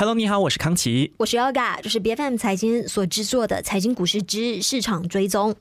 Hello，你好，我是康琪，我是 Yoga，这是 B F M 财经所制作的财经股市之市场追踪。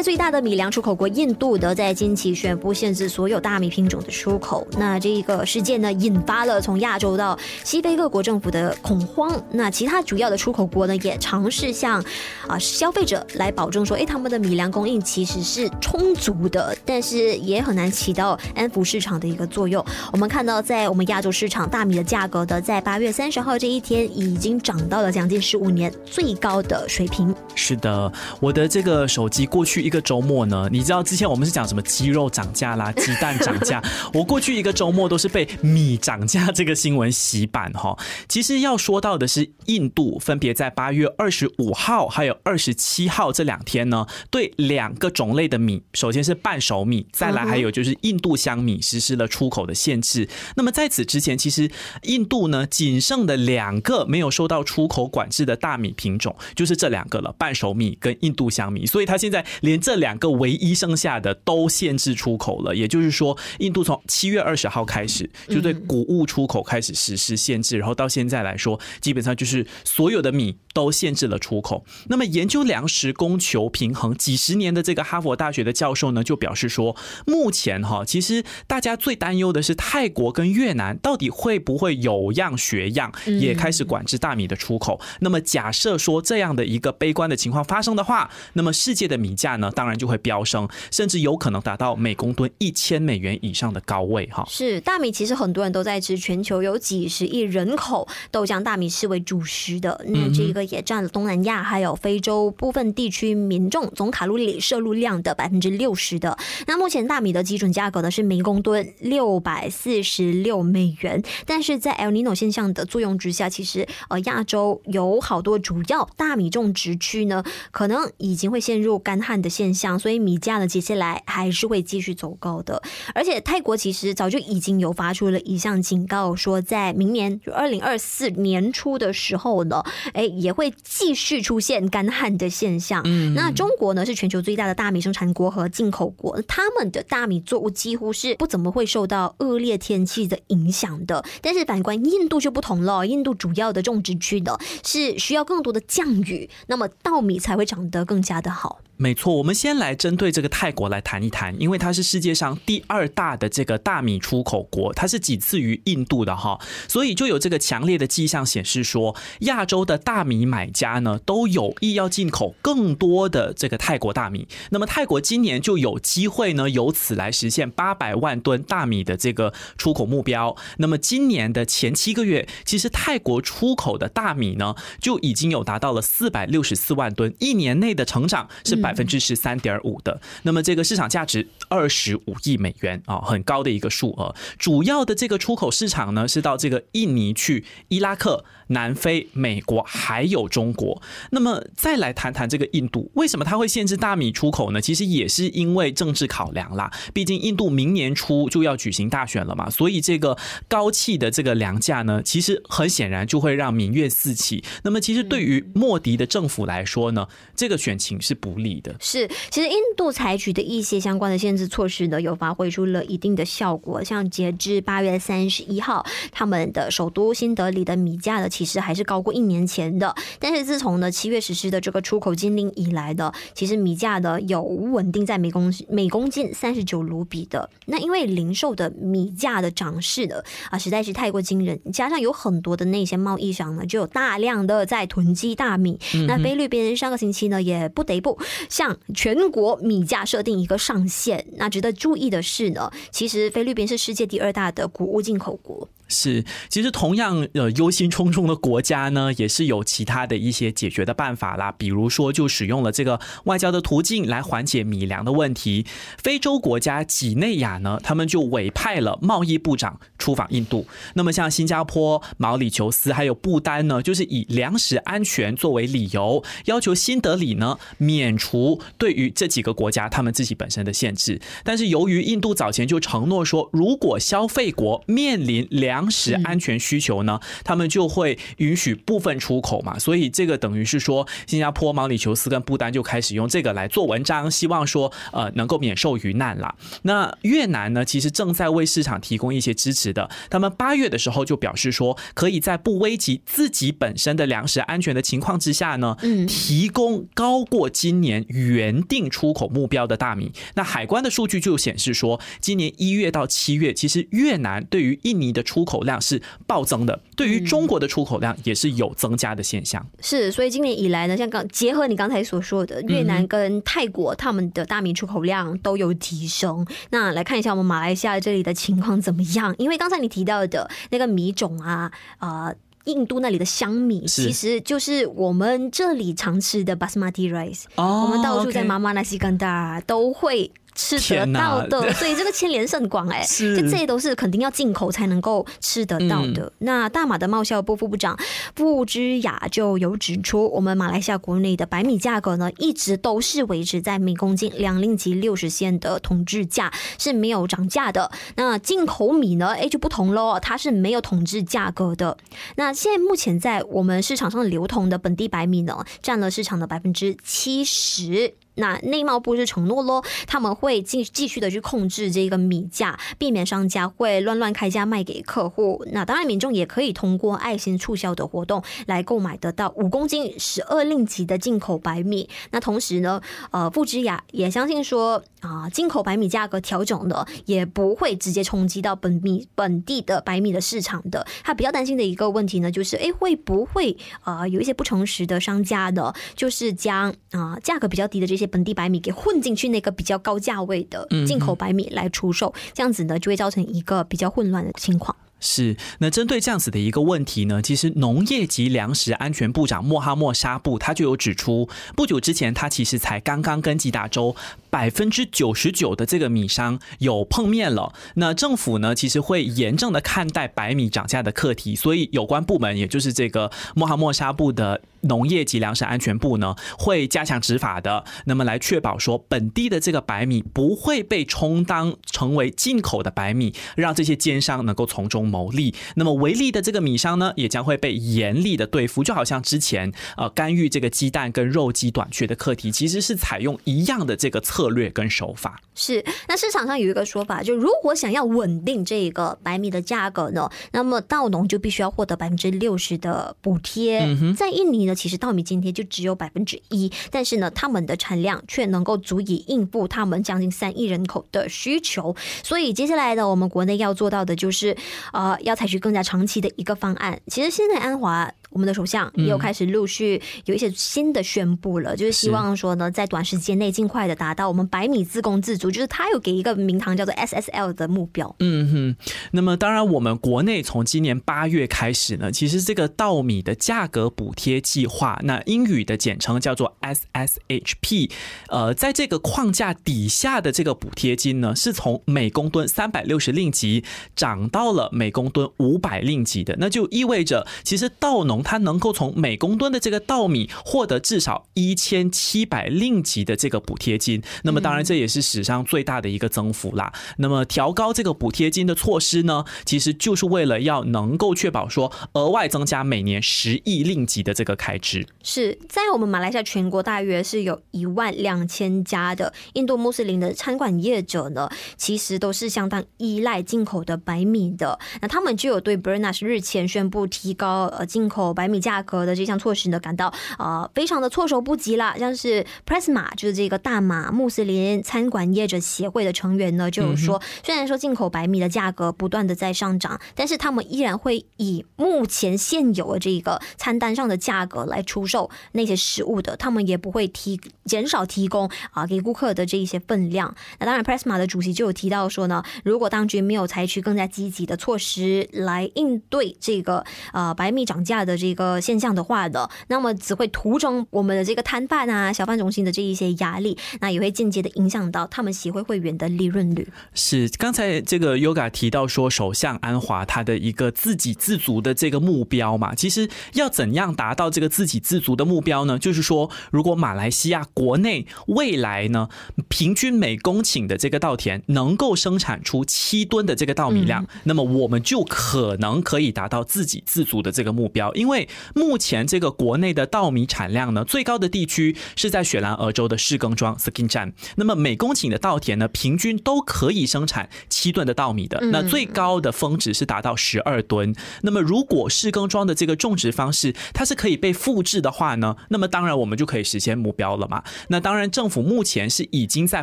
界最大的米粮出口国印度的在近期宣布限制所有大米品种的出口，那这个事件呢，引发了从亚洲到西非各国政府的恐慌。那其他主要的出口国呢，也尝试向啊消费者来保证说，哎，他们的米粮供应其实是充足的，但是也很难起到安抚市场的一个作用。我们看到，在我们亚洲市场，大米的价格的在八月三十号这一天已经涨到了将近十五年最高的水平。是的，我的这个手机过去。一个周末呢，你知道之前我们是讲什么鸡肉涨价啦，鸡蛋涨价。我过去一个周末都是被米涨价这个新闻洗版哈。其实要说到的是，印度分别在八月二十五号还有二十七号这两天呢，对两个种类的米，首先是半熟米，再来还有就是印度香米实施了出口的限制。那么在此之前，其实印度呢仅剩的两个没有受到出口管制的大米品种，就是这两个了，半熟米跟印度香米。所以它现在。连这两个唯一剩下的都限制出口了，也就是说，印度从七月二十号开始就对谷物出口开始实施限制，然后到现在来说，基本上就是所有的米都限制了出口。那么，研究粮食供求平衡几十年的这个哈佛大学的教授呢，就表示说，目前哈，其实大家最担忧的是泰国跟越南到底会不会有样学样，也开始管制大米的出口。那么，假设说这样的一个悲观的情况发生的话，那么世界的米价。呢，当然就会飙升，甚至有可能达到每公吨一千美元以上的高位哈。是大米，其实很多人都在吃，全球有几十亿人口都将大米视为主食的。那这个也占了东南亚还有非洲部分地区民众总卡路里摄入量的百分之六十的。那目前大米的基准价格呢是每公吨六百四十六美元，但是在 El Nino 现象的作用之下，其实呃亚洲有好多主要大米种植区呢，可能已经会陷入干旱的。现象，所以米价呢，接下来还是会继续走高的。而且泰国其实早就已经有发出了一项警告，说在明年就二零二四年初的时候呢，哎，也会继续出现干旱的现象。嗯，那中国呢是全球最大的大米生产国和进口国，他们的大米作物几乎是不怎么会受到恶劣天气的影响的。但是反观印度就不同了，印度主要的种植区的是需要更多的降雨，那么稻米才会长得更加的好。没错，我们先来针对这个泰国来谈一谈，因为它是世界上第二大的这个大米出口国，它是仅次于印度的哈，所以就有这个强烈的迹象显示说，亚洲的大米买家呢都有意要进口更多的这个泰国大米。那么泰国今年就有机会呢，由此来实现八百万吨大米的这个出口目标。那么今年的前七个月，其实泰国出口的大米呢就已经有达到了四百六十四万吨，一年内的成长是百。百分之十三点五的，那么这个市场价值二十五亿美元啊，很高的一个数额。主要的这个出口市场呢，是到这个印尼去、伊拉克、南非、美国还有中国。那么再来谈谈这个印度，为什么它会限制大米出口呢？其实也是因为政治考量啦。毕竟印度明年初就要举行大选了嘛，所以这个高气的这个粮价呢，其实很显然就会让民怨四起。那么其实对于莫迪的政府来说呢，这个选情是不利。是，其实印度采取的一些相关的限制措施呢，有发挥出了一定的效果。像截至八月三十一号，他们的首都新德里的米价呢，其实还是高过一年前的。但是自从呢七月实施的这个出口禁令以来的，其实米价呢有稳定在每公每公斤三十九卢比的。那因为零售的米价的涨势的啊，实在是太过惊人，加上有很多的那些贸易商呢，就有大量的在囤积大米。那菲律宾上个星期呢，也不得不。向全国米价设定一个上限。那值得注意的是呢，其实菲律宾是世界第二大的谷物进口国。是，其实同样呃忧心忡忡的国家呢，也是有其他的一些解决的办法啦。比如说，就使用了这个外交的途径来缓解米粮的问题。非洲国家几内亚呢，他们就委派了贸易部长出访印度。那么像新加坡、毛里求斯还有不丹呢，就是以粮食安全作为理由，要求新德里呢免除对于这几个国家他们自己本身的限制。但是由于印度早前就承诺说，如果消费国面临粮粮食安全需求呢，他们就会允许部分出口嘛。所以这个等于是说，新加坡、毛里求斯跟不丹就开始用这个来做文章，希望说呃能够免受于难啦。那越南呢，其实正在为市场提供一些支持的。他们八月的时候就表示说，可以在不危及自己本身的粮食安全的情况之下呢，提供高过今年原定出口目标的大米。那海关的数据就显示说，今年一月到七月，其实越南对于印尼的出口量是暴增的，对于中国的出口量也是有增加的现象。是，所以今年以来呢，像刚结合你刚才所说的，越南跟泰国他们的大米出口量都有提升。那来看一下我们马来西亚这里的情况怎么样？因为刚才你提到的那个米种啊，啊。印度那里的香米，其实就是我们这里常吃的 basmati rice。哦，我们到处在妈妈那西干达都会。吃得到的，所以这个牵连甚广哎，就这些都是肯定要进口才能够吃得到的。那大马的贸销部副部长布之雅就有指出，我们马来西亚国内的白米价格呢，一直都是维持在每公斤两令吉六十线的统治价，是没有涨价的。那进口米呢，哎就不同喽，它是没有统治价格的。那现在目前在我们市场上流通的本地白米呢，占了市场的百分之七十。那内贸部是承诺咯，他们会继继续的去控制这个米价，避免商家会乱乱开价卖给客户。那当然，民众也可以通过爱心促销的活动来购买得到五公斤十二令吉的进口白米。那同时呢，呃，富之雅也相信说啊，进口白米价格调整的也不会直接冲击到本米本地的白米的市场的。他比较担心的一个问题呢，就是哎，会不会啊有一些不诚实的商家呢，就是将啊价格比较低的这些。本地白米给混进去那个比较高价位的进口白米来出售，这样子呢就会造成一个比较混乱的情况。是，那针对这样子的一个问题呢，其实农业及粮食安全部长莫哈默沙布他就有指出，不久之前他其实才刚刚跟吉达州百分之九十九的这个米商有碰面了。那政府呢，其实会严正的看待白米涨价的课题，所以有关部门，也就是这个莫哈默沙布的。农业及粮食安全部呢会加强执法的，那么来确保说本地的这个白米不会被充当成为进口的白米，让这些奸商能够从中牟利。那么违例的这个米商呢，也将会被严厉的对付。就好像之前呃干预这个鸡蛋跟肉鸡短缺的课题，其实是采用一样的这个策略跟手法。是，那市场上有一个说法，就如果想要稳定这个白米的价格呢，那么稻农就必须要获得百分之六十的补贴。在印尼呢。其实稻米津贴就只有百分之一，但是呢，他们的产量却能够足以应付他们将近三亿人口的需求。所以接下来呢，我们国内要做到的就是，呃，要采取更加长期的一个方案。其实现在安华。我们的首相也有开始陆续有一些新的宣布了，就是希望说呢，在短时间内尽快的达到我们百米自供自足，就是他有给一个名堂叫做 SSL 的目标。嗯哼，那么当然，我们国内从今年八月开始呢，其实这个稻米的价格补贴计划，那英语的简称叫做 SSHP，呃，在这个框架底下的这个补贴金呢，是从每公吨三百六十令吉涨到了每公吨五百令吉的，那就意味着其实稻农。它能够从每公吨的这个稻米获得至少一千七百令吉的这个补贴金，那么当然这也是史上最大的一个增幅啦。那么调高这个补贴金的措施呢，其实就是为了要能够确保说额外增加每年十亿令吉的这个开支。是在我们马来西亚全国大约是有一万两千家的印度穆斯林的餐馆业者呢，其实都是相当依赖进口的白米的。那他们就有对 Bernas 日前宣布提高呃进口。白米价格的这项措施呢，感到呃非常的措手不及了。像是 Presma 就是这个大马穆斯林餐馆业者协会的成员呢，就是说，虽然说进口白米的价格不断的在上涨，但是他们依然会以目前现有的这个餐单上的价格来出售那些食物的，他们也不会提减少提供啊给顾客的这一些分量。那当然，Presma 的主席就有提到说呢，如果当局没有采取更加积极的措施来应对这个呃白米涨价的。这个现象的话的，那么只会徒增我们的这个摊贩啊、小贩中心的这一些压力，那也会间接的影响到他们协会会员的利润率。是刚才这个 Yoga 提到说，首相安华他的一个自给自足的这个目标嘛，其实要怎样达到这个自给自足的目标呢？就是说，如果马来西亚国内未来呢，平均每公顷的这个稻田能够生产出七吨的这个稻米量，那么我们就可能可以达到自给自足的这个目标。因为目前这个国内的稻米产量呢，最高的地区是在雪兰莪州的市耕庄 Skin 站，那么每公顷的稻田呢，平均都可以生产七吨的稻米的。那最高的峰值是达到十二吨。那么如果市耕庄的这个种植方式它是可以被复制的话呢，那么当然我们就可以实现目标了嘛。那当然政府目前是已经在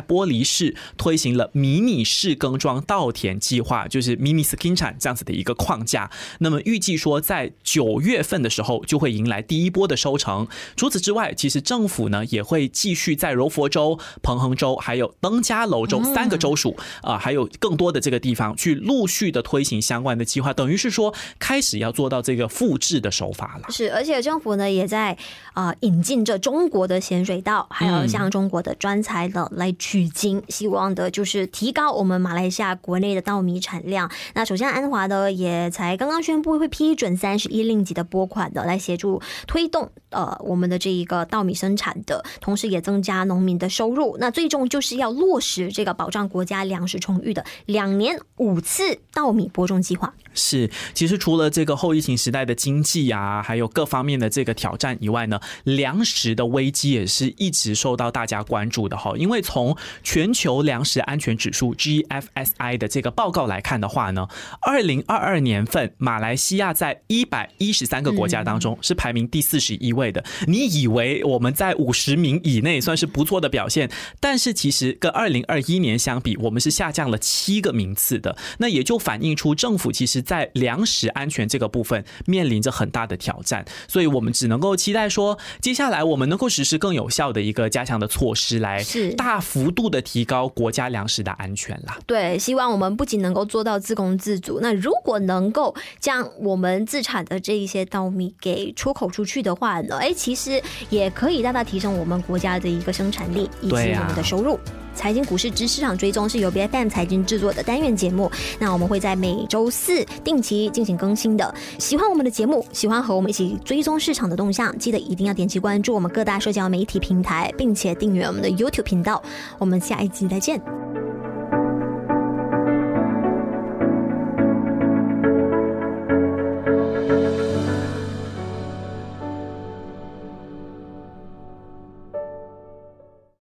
玻璃市推行了迷你市耕庄稻田计划，就是 mini skin 产这样子的一个框架。那么预计说在九月份的时候就会迎来第一波的收成。除此之外，其实政府呢也会继续在柔佛州、彭亨州还有登嘉楼州三个州属啊，还有更多的这个地方去陆续的推行相关的计划，等于是说开始要做到这个复制的手法了。是，而且政府呢也在啊引进着中国的咸水稻，还有像中国的专才的来取经，希望的就是提高我们马来西亚国内的稻米产量。那首先安华呢也才刚刚宣布会批准三十一令吉的拨款的，来协助推动呃我们的这一个稻米生产的，同时也增加农民的收入。那最终就是要落实这个保障国家粮食充裕的两年五次稻米播种计划。是，其实除了这个后疫情时代的经济啊，还有各方面的这个挑战以外呢，粮食的危机也是一直受到大家关注的哈。因为从全球粮食安全指数 GFSI 的这个报告来看的话呢，二零二二年份马来西亚在一百一十三个国家当中是排名第四十一位的。你以为我们在五十名以内算是不错的表现，但是其实跟二零二一年相比，我们是下降了七个名次的。那也就反映出政府其实。在粮食安全这个部分面临着很大的挑战，所以我们只能够期待说，接下来我们能够实施更有效的一个加强的措施，来大幅度的提高国家粮食的安全啦。对，希望我们不仅能够做到自供自足，那如果能够将我们自产的这一些稻米给出口出去的话呢，哎，其实也可以大大提升我们国家的一个生产力以及我们的收入。财经股市之市场追踪是由 B F M 财经制作的单元节目，那我们会在每周四定期进行更新的。喜欢我们的节目，喜欢和我们一起追踪市场的动向，记得一定要点击关注我们各大社交媒体平台，并且订阅我们的 YouTube 频道。我们下一集再见。